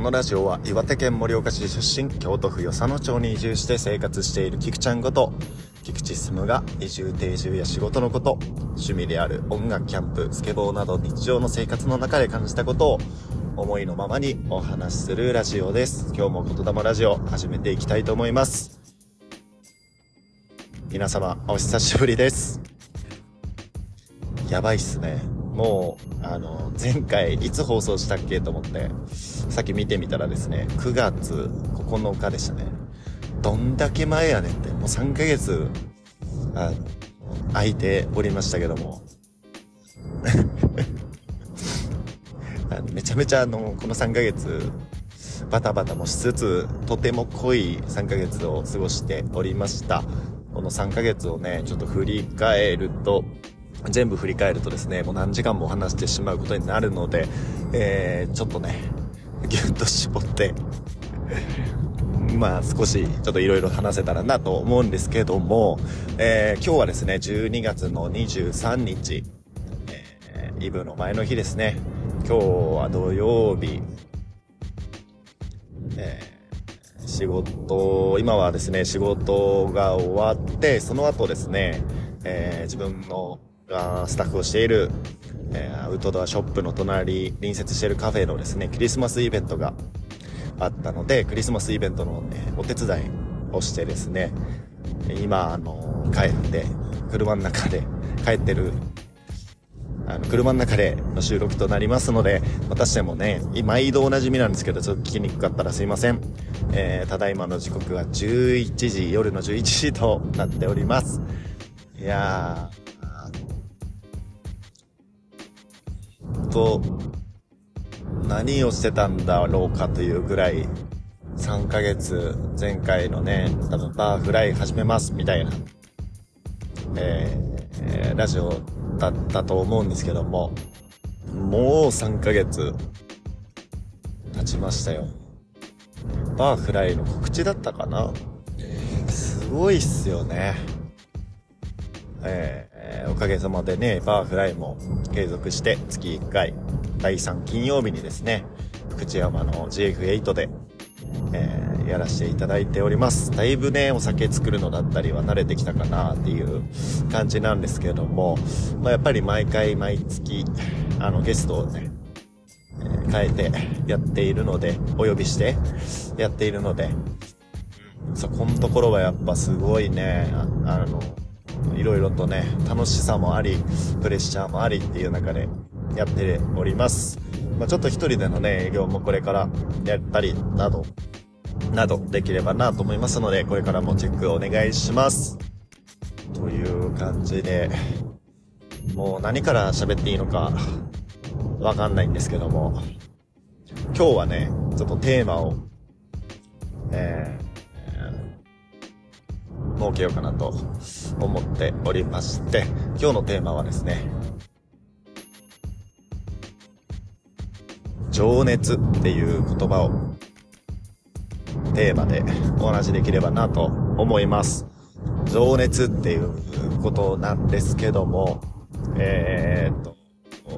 このラジオは岩手県盛岡市出身、京都府与謝野町に移住して生活している菊ちゃんこと、菊池進が移住定住や仕事のこと、趣味である音楽、キャンプ、スケボーなど日常の生活の中で感じたことを思いのままにお話しするラジオです。今日も言霊ラジオ始めていきたいと思います。皆様、お久しぶりです。やばいっすね。もう、あの、前回いつ放送したっけと思って、さっき見てみたらですね、9月9日でしたね。どんだけ前やねんって、もう3ヶ月、あ空いておりましたけども。めちゃめちゃあの、この3ヶ月、バタバタもしつつ、とても濃い3ヶ月を過ごしておりました。この3ヶ月をね、ちょっと振り返ると、全部振り返るとですね、もう何時間も話してしまうことになるので、えー、ちょっとね、ぎゅっと絞って まあ少しちょっといろいろ話せたらなと思うんですけども、えー、今日はですね、12月の23日、えー、イブの前の日ですね。今日は土曜日、えー、仕事、今はですね、仕事が終わって、その後ですね、えー、自分のがスタッフをしている、えー、アウトドアショップの隣、隣接しているカフェのですね、クリスマスイベントがあったので、クリスマスイベントの、ね、お手伝いをしてですね、今、あの、帰って、車の中で帰ってる、あの、車の中での収録となりますので、私でもね、毎度おなじみなんですけど、ちょっと聞きにくかったらすいません。えー、ただいまの時刻は11時、夜の11時となっております。いやと何をしてたんだろうかというぐらい3ヶ月前回のね多分バーフライ始めますみたいな、えー、ラジオだったと思うんですけどももう3ヶ月経ちましたよ。バーフライの告知だったかな？すごいっすよね。ええー、おかげさまでね、バーフライも継続して月1回、第3金曜日にですね、福知山の GF8 で、えー、やらせていただいております。だいぶね、お酒作るのだったりは慣れてきたかなっていう感じなんですけれども、まあ、やっぱり毎回毎月、あの、ゲストをね、えー、変えてやっているので、お呼びしてやっているので、そこのところはやっぱすごいね、あの、いろいろとね、楽しさもあり、プレッシャーもありっていう中でやっております。まあ、ちょっと一人でのね、営業もこれからやったり、など、などできればなと思いますので、これからもチェックお願いします。という感じで、もう何から喋っていいのかわかんないんですけども、今日はね、ちょっとテーマを、えー設けようかなと思っておりまして、今日のテーマはですね、情熱っていう言葉をテーマでお話しできればなと思います。情熱っていうことなんですけども、えー、っ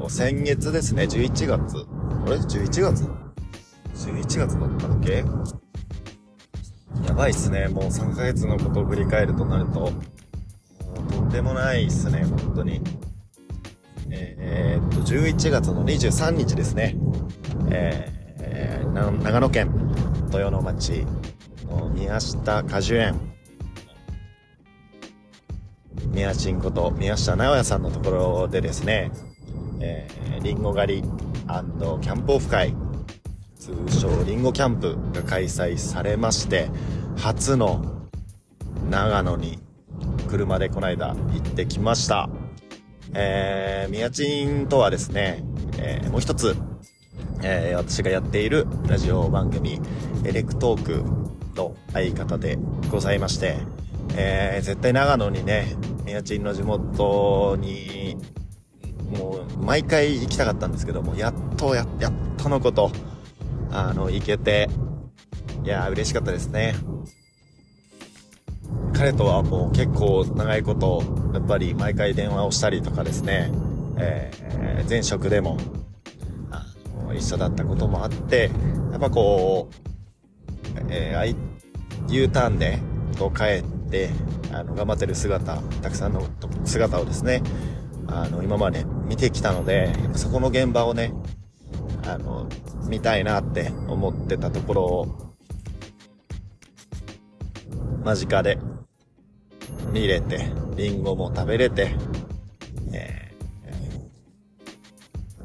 と、先月ですね、11月。あれ ?11 月 ?11 月だったっけ？やばいっすね。もう3ヶ月のことを振り返るとなると、もうとんでもないっすね、本当に。えー、っと、11月の23日ですね。えー、長野県豊野町の宮下果樹園。宮賃こと宮下直也さんのところでですね、えー、リンゴ狩りキャンプオフ会、通称リンゴキャンプが開催されまして、初の長野に車でこの間行ってきました。えー、宮賃とはですね、えー、もう一つ、えー、私がやっているラジオ番組、エレクトークの相方でございまして、えー、絶対長野にね、宮賃の地元に、もう、毎回行きたかったんですけども、やっとや、やっとのこと、あの、行けて、いや嬉しかったですね。彼とはもう結構長いこと、やっぱり毎回電話をしたりとかですね、えー、前職でも、一緒だったこともあって、やっぱこう、えー、U ターンで、こう帰って、あの、頑張ってる姿、たくさんの姿をですね、あの、今まで見てきたので、そこの現場をね、あの、見たいなって思ってたところを、間近で見れて、リンゴも食べれて、え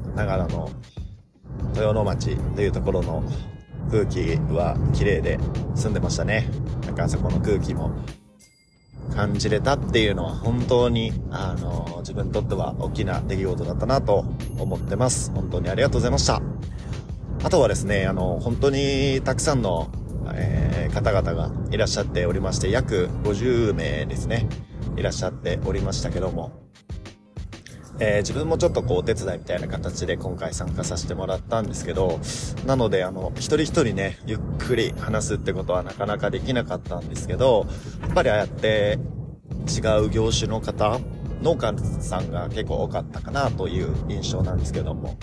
ー、長野の豊野町というところの空気は綺麗で澄んでましたね。なんかあそこの空気も感じれたっていうのは本当に、あの、自分にとっては大きな出来事だったなと思ってます。本当にありがとうございました。あとはですね、あの、本当にたくさんの、方々がいらっしゃっておりまして、約50名ですね、いらっしゃっておりましたけども、えー、自分もちょっとこうお手伝いみたいな形で今回参加させてもらったんですけど、なのであの、一人一人ね、ゆっくり話すってことはなかなかできなかったんですけど、やっぱりああやって違う業種の方、農家さんが結構多かったかなという印象なんですけども、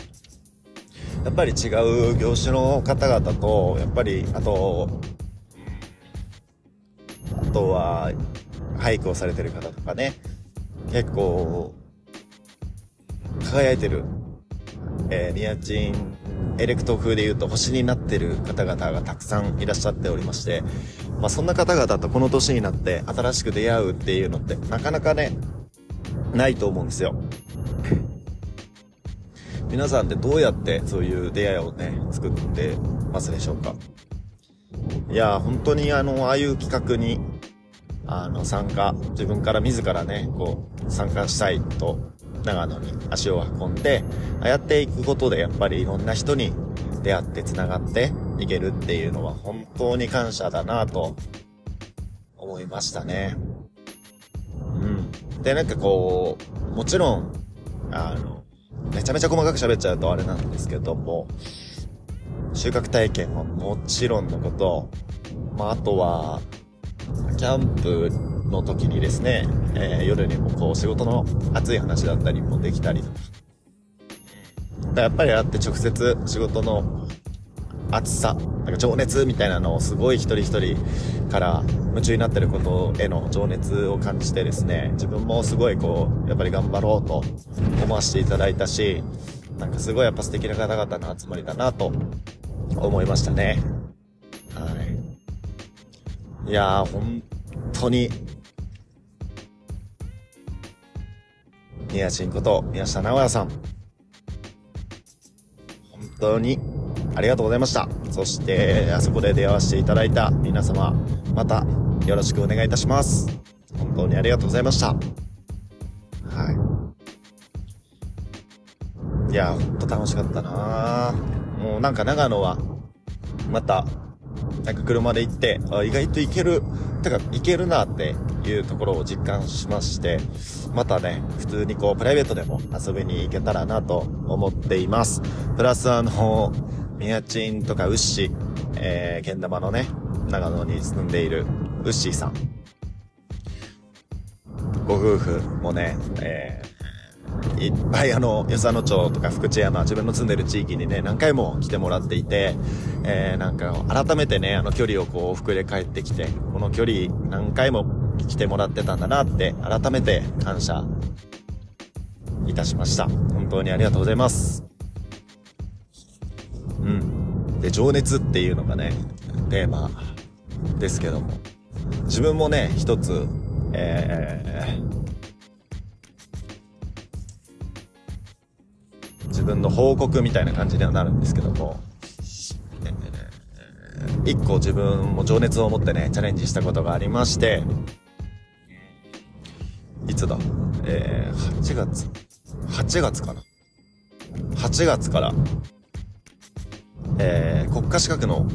やっぱり違う業種の方々と、やっぱり、あと、とは、俳句をされてる方とかね、結構、輝いてる、えー、ニアチンエレクト風で言うと星になってる方々がたくさんいらっしゃっておりまして、まあそんな方々とこの年になって新しく出会うっていうのってなかなかね、ないと思うんですよ。皆さんってどうやってそういう出会いをね、作ってますでしょうか？いや、本当にあの、ああいう企画に、あの、参加、自分から自らね、こう、参加したいと長野に足を運んであ、やっていくことでやっぱりいろんな人に出会って繋がっていけるっていうのは本当に感謝だなと思いましたね。うん。で、なんかこう、もちろん、あの、めちゃめちゃ細かく喋っちゃうとあれなんですけども、収穫体験はもちろんのこと、まあ、あとは、キャンプの時にですね、えー、夜にもこう仕事の熱い話だったりもできたりとか。やっぱりあって直接仕事の熱さ、なんか情熱みたいなのをすごい一人一人から夢中になってることへの情熱を感じてですね、自分もすごいこう、やっぱり頑張ろうと思わせていただいたし、なんかすごいやっぱ素敵な方々の集まりだなと思いましたね。はい。いやー、本当に宮新こと宮下直也さん。本当にありがとうございました。そして、あそこで出会わせていただいた皆様、またよろしくお願いいたします。本当にありがとうございました。はい。いや、ほんと楽しかったなもうなんか長野は、また、なんか車で行って、あ意外と行ける、てか行けるなっていうところを実感しまして、またね、普通にこう、プライベートでも遊びに行けたらなと思っています。プラスあの、ミヤチンとかウッシー、えー、けん玉のね、長野に住んでいるウッシーさん。ご夫婦もね、えー、いっぱいあの、与謝野町とか福知山、自分の住んでる地域にね、何回も来てもらっていて、えー、なんか改めてね、あの距離をこう往復で帰ってきて、この距離何回も来てもらってたんだなって改めて感謝いたしました。本当にありがとうございます。うん。で、情熱っていうのがね、テーマですけども、自分もね、一つ、えー、自分の報告みたいな感じにはなるんですけども、一個自分も情熱を持ってね、チャレンジしたことがありまして、いつだ？えー、8月 ?8 月かな ?8 月から、えー、国家資格の、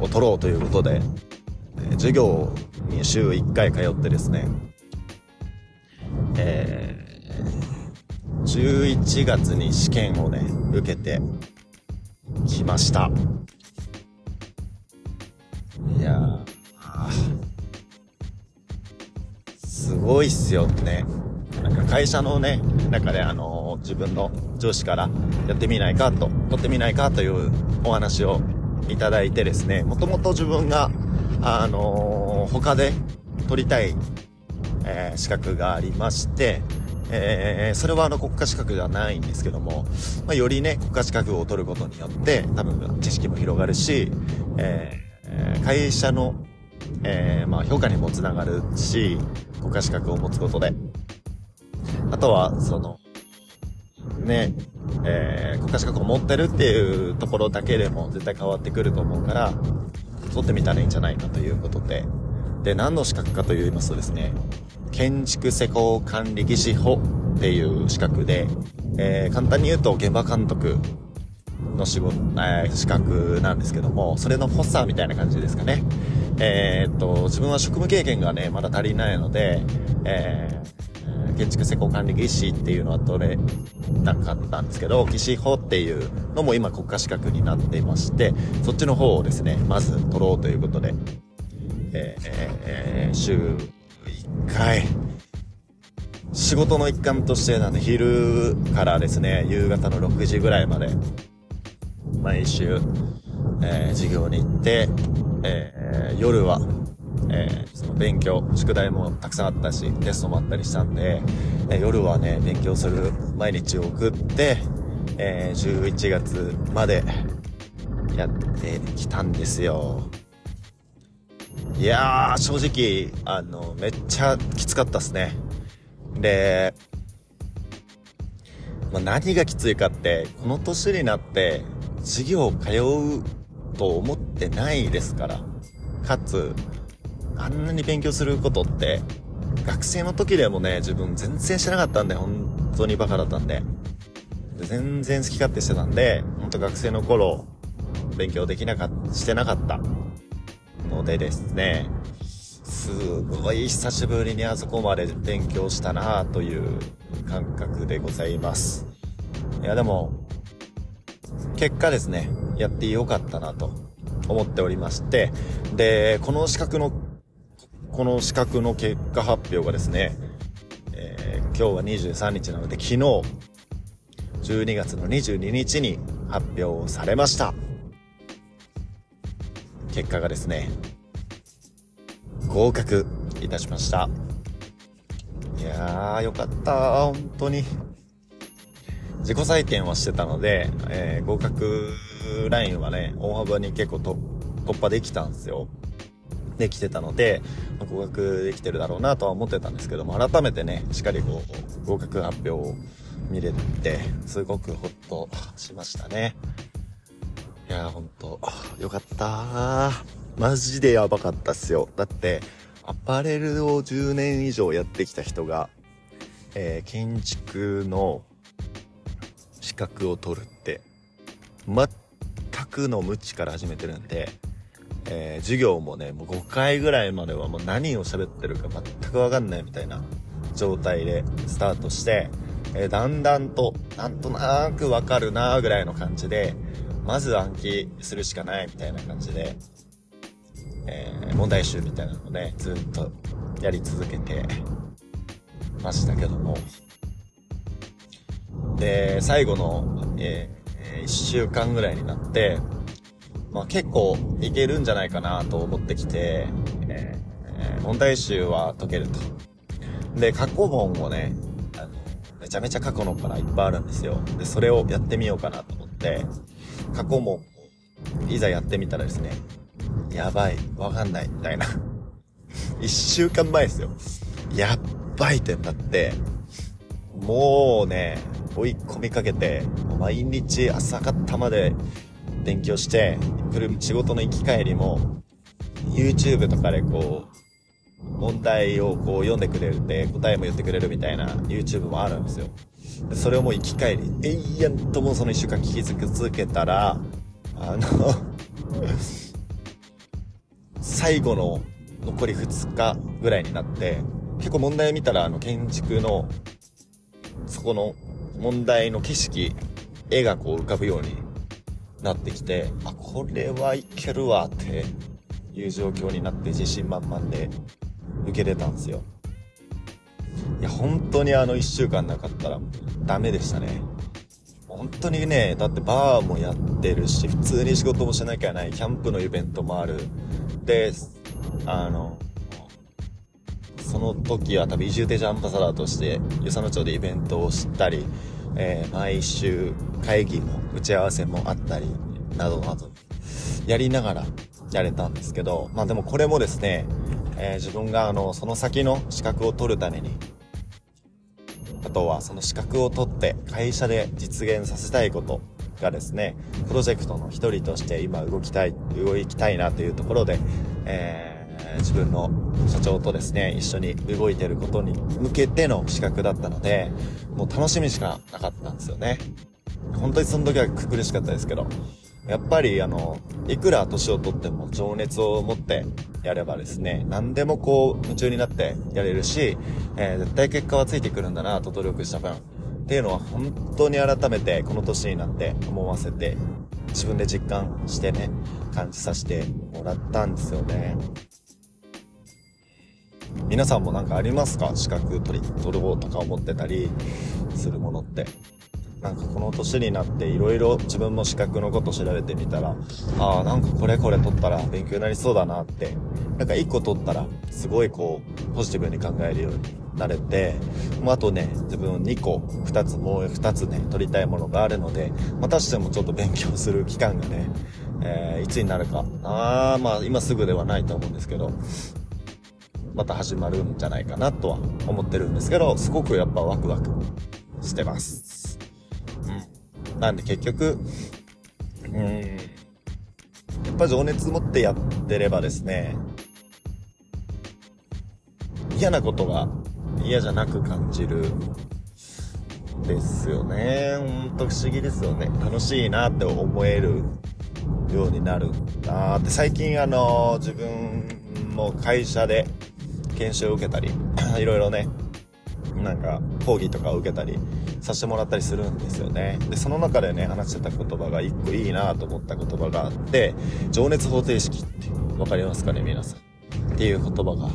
を取ろうということで、え、授業に週1回通ってですね、えー、11月に試験をね、受けてきました。いや、すごいっすよね。なんか会社のね、中であの、自分の上司からやってみないかと、取ってみないかというお話をいただいてですね、もともと自分が、あのー、他で取りたい、えー、資格がありまして、えー、それはあの国家資格ではないんですけども、まあ、よりね、国家資格を取ることによって、多分知識も広がるし、えー、会社の、えー、まあ評価にもつながるし、国家資格を持つことで。あとは、その、ね、えー、国家資格を持ってるっていうところだけでも絶対変わってくると思うから、取ってみたらいいんじゃないかということで。で、何の資格かと言いますとですね、建築施工管理技師法っていう資格で、えー、簡単に言うと現場監督の仕事、えー、資格なんですけども、それの発作みたいな感じですかね。えー、っと、自分は職務経験がね、まだ足りないので、えー、建築施工管理技師っていうのは取れなかったんですけど、技師法っていうのも今国家資格になっていまして、そっちの方をですね、まず取ろうということで、え、えー、週1回、仕事の一環としてなんで昼からですね、夕方の6時ぐらいまで、毎週、えー、授業に行って、えー、夜は、えー、その勉強、宿題もたくさんあったし、テストもあったりしたんで、えー、夜はね、勉強する毎日を送って、えー、11月までやってきたんですよ。いやー、正直、あの、めっちゃきつかったっすね。で、まあ、何がきついかって、この年になって、授業通うと思ってないですから。かつ、あんなに勉強することって、学生の時でもね、自分全然してなかったんで、本当にバカだったんで。で全然好き勝手してたんで、本当学生の頃、勉強できなかった、してなかったのでですね、すごい久しぶりにあそこまで勉強したなという感覚でございます。いやでも、結果ですね、やってよかったなと思っておりまして、で、この資格の、この資格の結果発表がですね、えー、今日は23日なので昨日、12月の22日に発表されました。結果がですね、合格いたしました。いやー、よかった。本当に。自己採点はしてたので、えー、合格ラインはね、大幅に結構突破できたんですよ。できてたので、合格できてるだろうなとは思ってたんですけども、改めてね、しっかりこう、合格発表を見れて、すごくほっとしましたね。いやーほんと、よかったーマジでやばかったっすよ。だって、アパレルを10年以上やってきた人が、えー、建築の資格を取るって、全くの無知から始めてるんで、えー、授業もね、もう5回ぐらいまではもう何を喋ってるか全くわかんないみたいな状態でスタートして、えー、だんだんと、なんとなくわかるなーぐらいの感じで、まず暗記するしかないみたいな感じで、えー、問題集みたいなのをね、ずっとやり続けてましたけども。で、最後の、えー、1週間ぐらいになって、まあ結構いけるんじゃないかなと思ってきて、えー、問題集は解けると。で、過去問をね、あの、めちゃめちゃ過去のからいっぱいあるんですよ。で、それをやってみようかなと思って、過去も、いざやってみたらですね、やばい、わかんない、みたいな。一週間前ですよ。やっばいってなって、もうね、追い込みかけて、毎日朝方まで勉強して、来る仕事の行き帰りも、YouTube とかでこう、問題をこう読んでくれるんで、答えも言ってくれるみたいな YouTube もあるんですよ。それをもう生き返り、永遠ともうその一週間聞き続けたら、あの 最後の残り2日ぐらいになって、結構問題を見たら、あの、建築の、そこの問題の景色、絵がこう浮かぶようになってきて、あ、これはいけるわっていう状況になって自信満々で受けれたんですよ。いや、本当にあの1週間なかったらダメでしたね。本当にね、だってバーもやってるし、普通に仕事もしなきゃない、キャンプのイベントもある。で、あの、その時は多分移住手ジアンバサダーとして、与謝野町でイベントをしたり、えー、毎週会議も打ち合わせもあったり、などなど、やりながらやれたんですけど、まあでもこれもですね、えー、自分があの、その先の資格を取るために、あとはその資格を取って会社で実現させたいことがですね、プロジェクトの一人として今動きたい、動きたいなというところで、えー自分の社長とですね、一緒に動いてることに向けての資格だったので、もう楽しみしかなかったんですよね。本当にその時は苦しかったですけど、やっぱりあの、いくら年をとっても情熱を持ってやればですね、何でもこう夢中になってやれるし、えー、絶対結果はついてくるんだなと努力した分。っていうのは本当に改めてこの年になって思わせて、自分で実感してね、感じさせてもらったんですよね。皆さんも何かありますか？資格取り、取ろうとか思ってたりするものって？なんかこの年になっていろいろ自分も資格のこと調べてみたら、ああ、なんかこれこれ取ったら勉強になりそうだなって、なんか1個取ったらすごいこう、ポジティブに考えるようになれて、もうあとね、自分2個、2つ、もう2つね、取りたいものがあるので、またしてもちょっと勉強する期間がね、えー、いつになるか。ああ、まあ今すぐではないと思うんですけど、また始まるんじゃないかなとは思ってるんですけど、すごくやっぱワクワクしてます。うん。なんで結局、うん、やっぱ情熱持ってやってればですね、嫌なことが嫌じゃなく感じるですよね。ほんと不思議ですよね。楽しいなって思えるようになるなって。最近あの、自分も会社で研修を受けたり、いろいろね、なんか講義とかを受けたりさせてもらったりするんですよね。で、その中でね、話してた言葉が一個いいなと思った言葉があって、情熱方程式ってわかりますかね、皆さん。っていう言葉が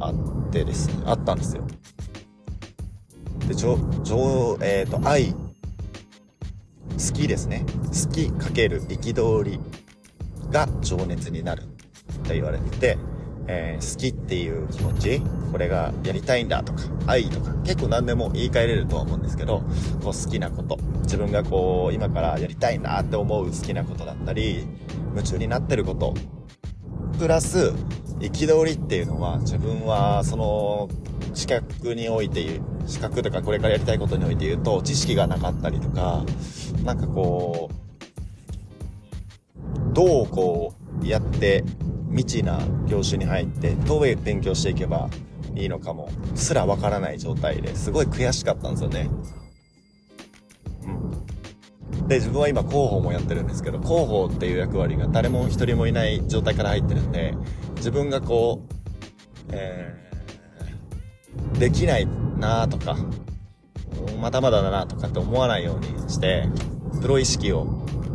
あってですね、あったんですよ。で、情、情、えっ、ー、と、愛、好きですね。好きかける憤りが情熱になるって言われてて、えー、好きっていう気持ち、これがやりたいんだとか、愛とか、結構何でも言い換えれるとは思うんですけど、こう好きなこと、自分がこう、今からやりたいなって思う好きなことだったり、夢中になってること、プラス、憤りっていうのは、自分は、その、資格において、資格とかこれからやりたいことにおいて言うと、知識がなかったりとか、なんかこう、どうこう、やって未知な業種に入ってどう勉強していけばいいのかもすらわからない状態ですごい悔しかったんですよね。うん。で、自分は今広報もやってるんですけど、広報っていう役割が誰も一人もいない状態から入ってるんで、自分がこう、えー、できないなとか、まだまだだなとかって思わないようにして、プロ意識を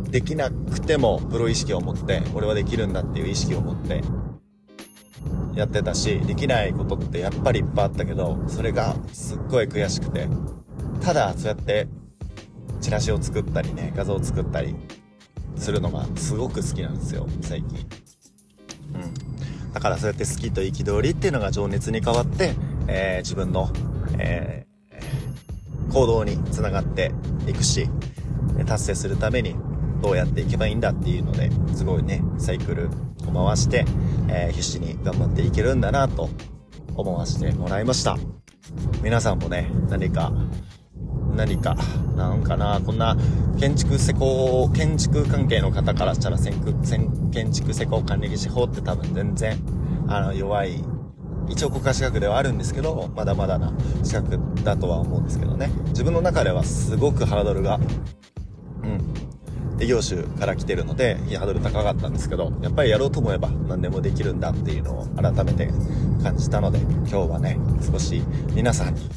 できなくてもプロ意識を持って、俺はできるんだっていう意識を持ってやってたし、できないことってやっぱりいっぱいあったけど、それがすっごい悔しくて、ただそうやってチラシを作ったりね、画像を作ったりするのがすごく好きなんですよ、最近。うん。だからそうやって好きと憤りっていうのが情熱に変わって、えー、自分の、えー、行動につながっていくし、達成するためにどうやっていけばいいんだっていうので、すごいね、サイクルを回して、えー、必死に頑張っていけるんだなと思わせてもらいました。皆さんもね、何か、何か、なんかな、こんな建築施工、建築関係の方からしたら建築施工管理技師法って多分全然、あの、弱い一応国家資格ではあるんですけど、まだまだな資格だとは思うんですけどね。自分の中ではすごくハードルが、うん、異業種から来てるので、ハードル高かったんですけど、やっぱりやろうと思えば何でもできるんだっていうのを改めて感じたので、今日はね、少し皆さんに、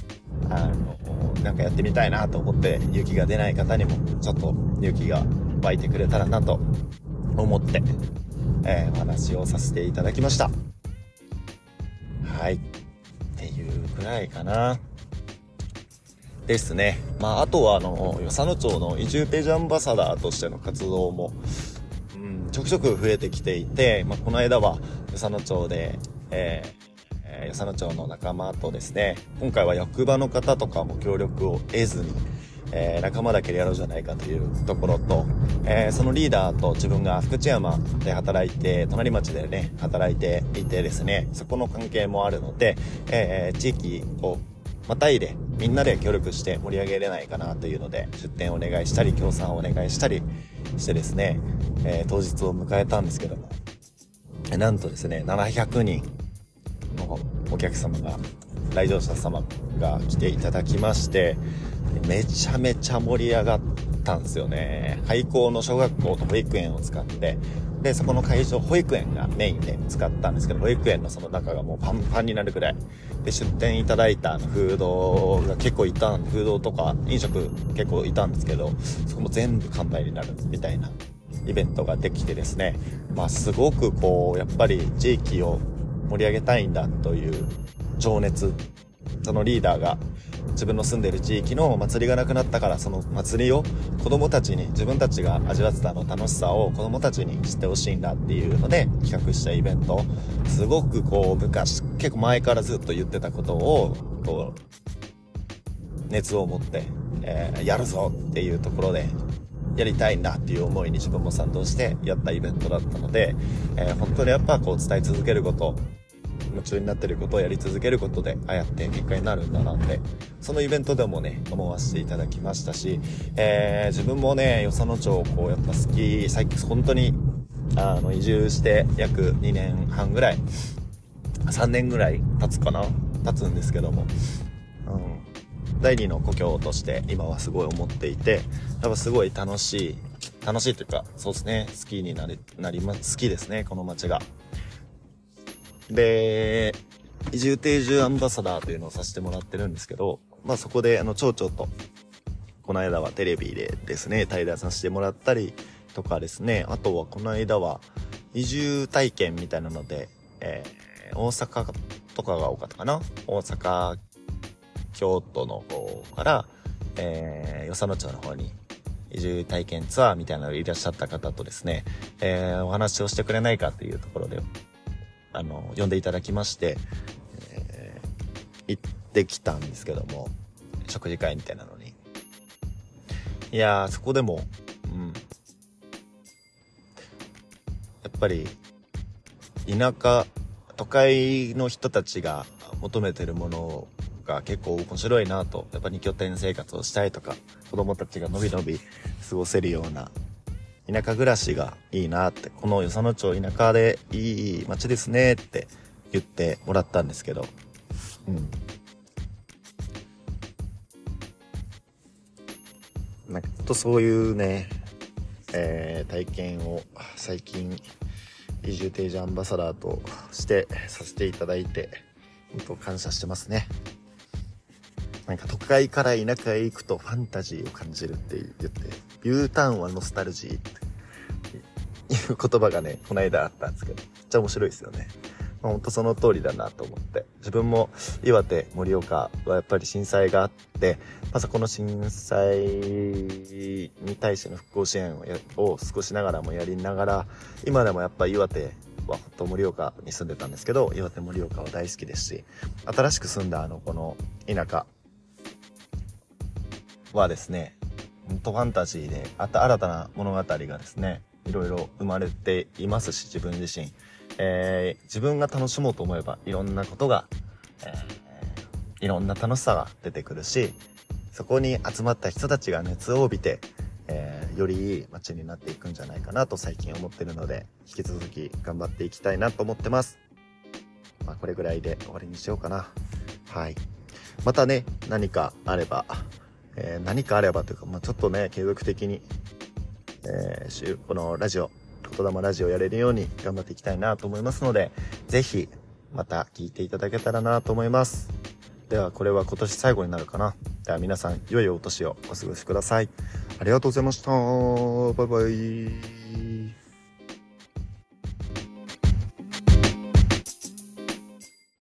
あの、なんかやってみたいなと思って勇気が出ない方にも、ちょっと勇気が湧いてくれたらなと思って、えー、お話をさせていただきました。はい。っていうくらいかな。ですね。まあ、あとは、あの、与謝野町の移住ページアンバサダーとしての活動も、うん、ちょくちょく増えてきていて、まあ、この間は、与謝野町で、えー、与謝野町の仲間とですね、今回は役場の方とかも協力を得ずに、えー、仲間だけでやろうじゃないかというところと、えー、そのリーダーと自分が福知山で働いて、隣町でね、働いていてですね、そこの関係もあるので、えー、地域をまたいでみんなで協力して盛り上げれないかなというので出店をお願いしたり協賛をお願いしたりしてですね、え、当日を迎えたんですけどもなんとですね700人のお客様が来場者様が来ていただきましてめちゃめちゃ盛り上がったんですよね。廃校の小学校と保育園を使って。で、そこの会場、保育園がメインで使ったんですけど、保育園のその中がもうパンパンになるぐらい。で、出店いただいたフードが結構いた、フードとか飲食結構いたんですけど、そこも全部完売になるみたいなイベントができてですね、まあすごくこう、やっぱり地域を盛り上げたいんだという情熱、そのリーダーが自分の住んでる地域の祭りがなくなったからその祭りを子供たちに自分たちが味わってたの楽しさを子供たちに知ってほしいんだっていうので企画したイベントすごくこう昔結構前からずっと言ってたことをこう熱を持って、えー、やるぞっていうところでやりたいんだっていう思いに自分も賛同してやったイベントだったので、えー、本当にやっぱこう伝え続けること夢中になってることをやり続けることで、ああやって結果になるんだなって、そのイベントでもね、思わせていただきましたし、えー、自分もね、よその町をこうやっぱ好き、最近本当に、あの、移住して約2年半ぐらい、3年ぐらい経つかな経つんですけども、うん、第二の故郷として今はすごい思っていて、やっぱすごい楽しい、楽しいというか、そうですね、好きになり、なりま、好きですね、この街が。で、移住定住アンバサダーというのをさせてもらってるんですけど、まあそこであの町長と、この間はテレビでですね、対談させてもらったりとかですね、あとはこの間は移住体験みたいなので、えー、大阪とかが多かったかな？大阪、京都の方から、えー、与謝野町の方に移住体験ツアーみたいなのいらっしゃった方とですね、えー、お話をしてくれないかというところであの、呼んでいただきまして、えー、行ってきたんですけども、食事会みたいなのに。いやー、そこでも、うん。やっぱり、田舎、都会の人たちが求めてるものが結構面白いなと、やっぱり拠点生活をしたいとか、子供たちがのびのび過ごせるような田舎暮らしがいいなって、この与謝野町田舎でいい街ですねって言ってもらったんですけど、うん。なんかとそういうね、えー、体験を最近移住定住アンバサダーとしてさせていただいて、本当感謝してますね。なんか都会から田舎へ行くとファンタジーを感じるって言って、U ターンはノスタルジーっていう言葉がね、この間あったんですけど、めっちゃ面白いですよね。まあ、ほんとその通りだなと思って。自分も岩手、盛岡はやっぱり震災があって、まさこの震災に対しての復興支援を少しながらもやりながら、今でもやっぱ岩手はほんと盛岡に住んでたんですけど、岩手盛岡は大好きですし、新しく住んだあの、この田舎はですね、とファンタジーで、あた新たな物語がですね、いろいろ生まれていますし、自分自身。えー、自分が楽しもうと思えば、いろんなことが、えー、いろんな楽しさが出てくるし、そこに集まった人たちが熱を帯びて、えー、よりいい街になっていくんじゃないかなと最近思ってるので、引き続き頑張っていきたいなと思ってます。まあ、これぐらいで終わりにしようかな。はい。またね、何かあれば、えー、何かあればというか、まあ、ちょっとね、継続的にえー、このラジオ、言霊ラジオやれるように頑張っていきたいなと思いますので、ぜひ、また聞いていただけたらなと思います。では、これは今年最後になるかな。では皆さん、良いお年をお過ごしください。ありがとうございました。バイバイ。